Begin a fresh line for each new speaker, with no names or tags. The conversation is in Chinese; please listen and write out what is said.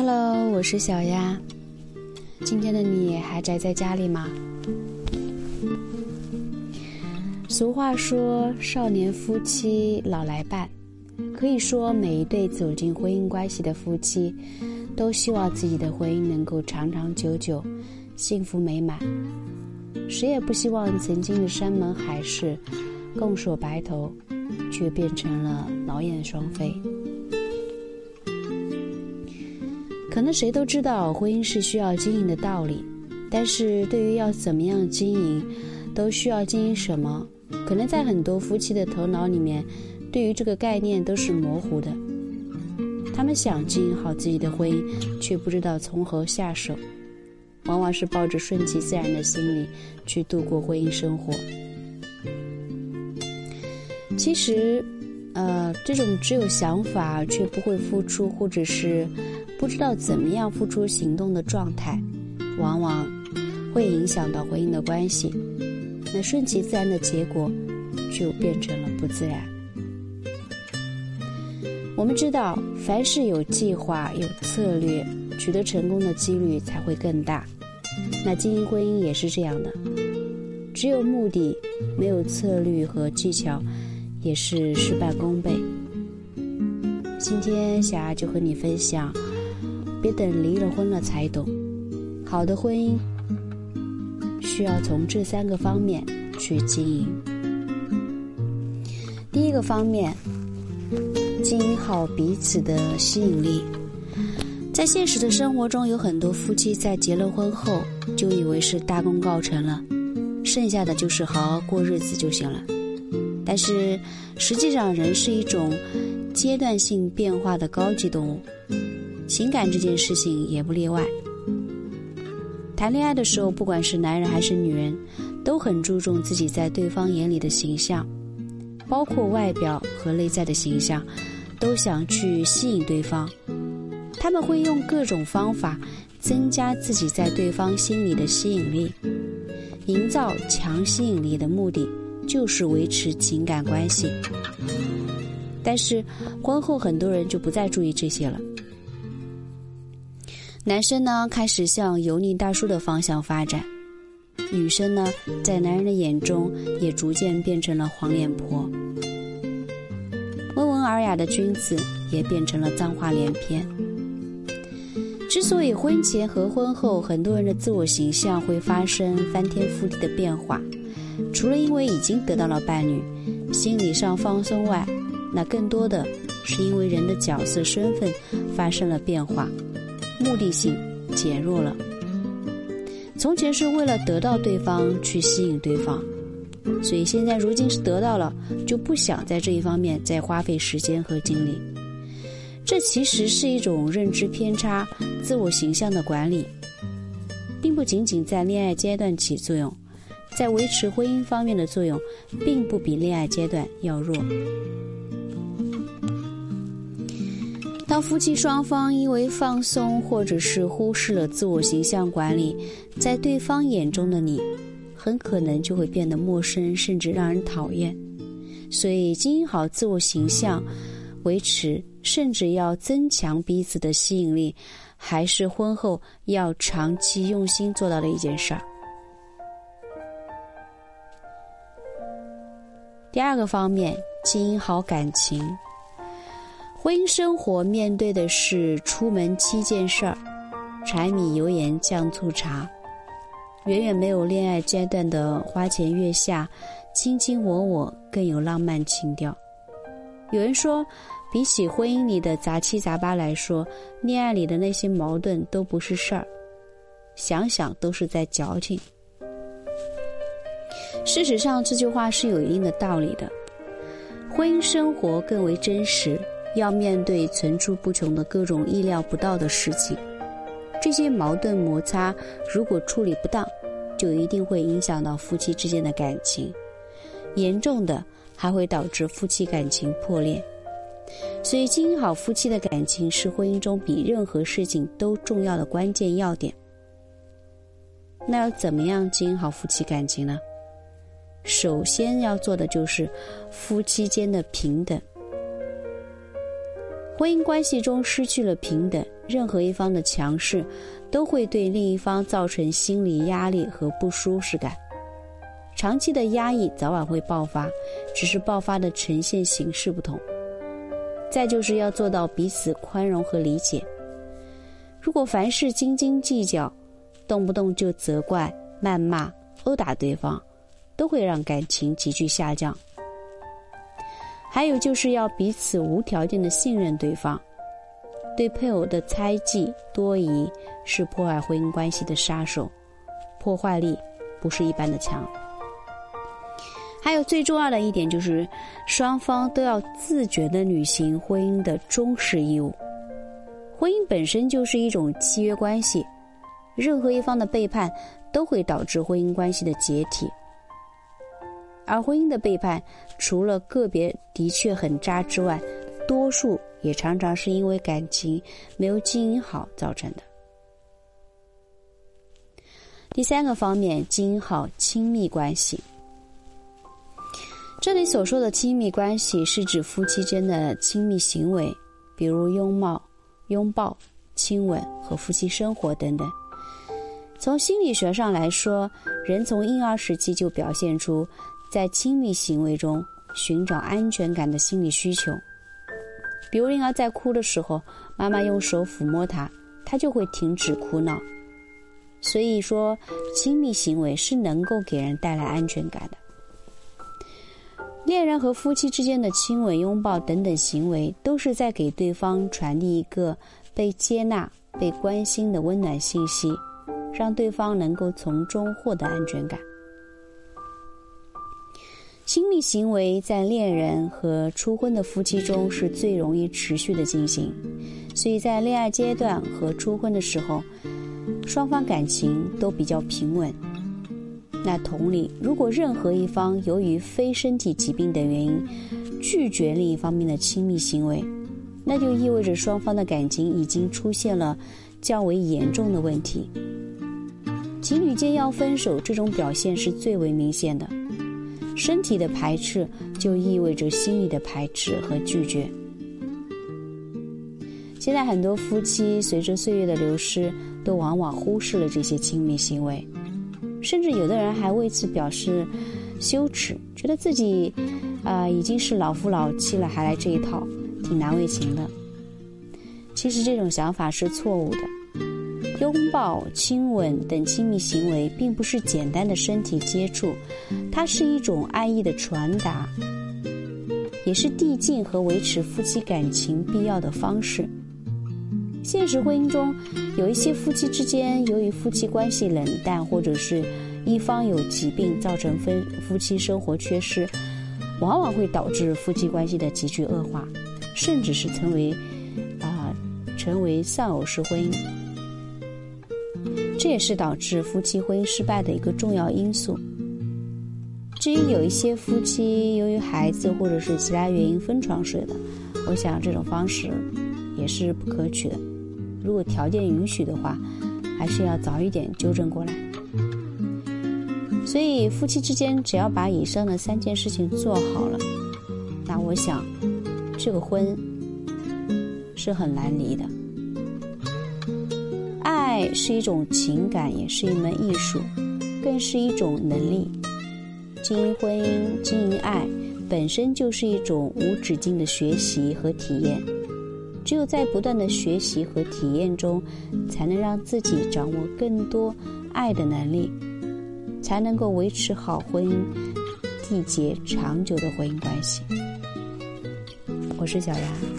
Hello，我是小丫。今天的你还宅在家里吗？俗话说“少年夫妻老来伴”，可以说每一对走进婚姻关系的夫妻，都希望自己的婚姻能够长长久久、幸福美满。谁也不希望曾经的山盟海誓、共守白头，却变成了劳燕双飞。可能谁都知道婚姻是需要经营的道理，但是对于要怎么样经营，都需要经营什么，可能在很多夫妻的头脑里面，对于这个概念都是模糊的。他们想经营好自己的婚姻，却不知道从何下手，往往是抱着顺其自然的心理去度过婚姻生活。其实，呃，这种只有想法却不会付出，或者是。不知道怎么样付出行动的状态，往往会影响到婚姻的关系。那顺其自然的结果，就变成了不自然。我们知道，凡事有计划、有策略，取得成功的几率才会更大。那经营婚姻也是这样的，只有目的，没有策略和技巧，也是事半功倍。今天小丫就和你分享。别等离了婚了才懂，好的婚姻需要从这三个方面去经营。第一个方面，经营好彼此的吸引力。在现实的生活中，有很多夫妻在结了婚后就以为是大功告成了，剩下的就是好好过日子就行了。但是实际上，人是一种阶段性变化的高级动物。情感这件事情也不例外。谈恋爱的时候，不管是男人还是女人，都很注重自己在对方眼里的形象，包括外表和内在的形象，都想去吸引对方。他们会用各种方法增加自己在对方心里的吸引力。营造强吸引力的目的就是维持情感关系。但是婚后很多人就不再注意这些了。男生呢开始向油腻大叔的方向发展，女生呢在男人的眼中也逐渐变成了黄脸婆，温文尔雅的君子也变成了脏话连篇。之所以婚前和婚后很多人的自我形象会发生翻天覆地的变化，除了因为已经得到了伴侣，心理上放松外，那更多的是因为人的角色身份发生了变化。目的性减弱了。从前是为了得到对方去吸引对方，所以现在如今是得到了，就不想在这一方面再花费时间和精力。这其实是一种认知偏差、自我形象的管理，并不仅仅在恋爱阶段起作用，在维持婚姻方面的作用，并不比恋爱阶段要弱。当夫妻双方因为放松或者是忽视了自我形象管理，在对方眼中的你，很可能就会变得陌生，甚至让人讨厌。所以，经营好自我形象，维持甚至要增强彼此的吸引力，还是婚后要长期用心做到的一件事儿。第二个方面，经营好感情。婚姻生活面对的是出门七件事儿，柴米油盐酱醋茶，远远没有恋爱阶段的花前月下，卿卿我我更有浪漫情调。有人说，比起婚姻里的杂七杂八来说，恋爱里的那些矛盾都不是事儿，想想都是在矫情。事实上，这句话是有一定的道理的。婚姻生活更为真实。要面对层出不穷的各种意料不到的事情，这些矛盾摩擦如果处理不当，就一定会影响到夫妻之间的感情，严重的还会导致夫妻感情破裂。所以，经营好夫妻的感情是婚姻中比任何事情都重要的关键要点。那要怎么样经营好夫妻感情呢？首先要做的就是夫妻间的平等。婚姻关系中失去了平等，任何一方的强势，都会对另一方造成心理压力和不舒适感。长期的压抑早晚会爆发，只是爆发的呈现形式不同。再就是要做到彼此宽容和理解。如果凡事斤斤计较，动不动就责怪、谩骂、殴打对方，都会让感情急剧下降。还有就是要彼此无条件的信任对方。对配偶的猜忌多疑是破坏婚姻关系的杀手，破坏力不是一般的强。还有最重要的一点就是，双方都要自觉的履行婚姻的忠实义务。婚姻本身就是一种契约关系，任何一方的背叛都会导致婚姻关系的解体。而婚姻的背叛，除了个别的确很渣之外，多数。也常常是因为感情没有经营好造成的。第三个方面，经营好亲密关系。这里所说的亲密关系，是指夫妻间的亲密行为，比如拥抱、拥抱、亲吻和夫妻生活等等。从心理学上来说，人从婴儿时期就表现出在亲密行为中寻找安全感的心理需求。比如婴儿在哭的时候，妈妈用手抚摸他，他就会停止哭闹。所以说，亲密行为是能够给人带来安全感的。恋人和夫妻之间的亲吻、拥抱等等行为，都是在给对方传递一个被接纳、被关心的温暖信息，让对方能够从中获得安全感。亲密行为在恋人和初婚的夫妻中是最容易持续的进行，所以在恋爱阶段和初婚的时候，双方感情都比较平稳。那同理，如果任何一方由于非身体疾病等原因拒绝另一方面的亲密行为，那就意味着双方的感情已经出现了较为严重的问题。情侣间要分手，这种表现是最为明显的。身体的排斥就意味着心理的排斥和拒绝。现在很多夫妻随着岁月的流失，都往往忽视了这些亲密行为，甚至有的人还为此表示羞耻，觉得自己啊已经是老夫老妻了，还来这一套，挺难为情的。其实这种想法是错误的。拥抱、亲吻等亲密行为，并不是简单的身体接触，它是一种爱意的传达，也是递进和维持夫妻感情必要的方式。现实婚姻中，有一些夫妻之间，由于夫妻关系冷淡，或者是一方有疾病造成分夫妻生活缺失，往往会导致夫妻关系的急剧恶化，甚至是成为啊成为丧偶式婚姻。这也是导致夫妻婚姻失败的一个重要因素。至于有一些夫妻由于孩子或者是其他原因分床睡的，我想这种方式也是不可取的。如果条件允许的话，还是要早一点纠正过来。所以夫妻之间只要把以上的三件事情做好了，那我想这个婚是很难离的。爱是一种情感，也是一门艺术，更是一种能力。经营婚姻、经营爱，本身就是一种无止境的学习和体验。只有在不断的学习和体验中，才能让自己掌握更多爱的能力，才能够维持好婚姻，缔结长久的婚姻关系。我是小杨。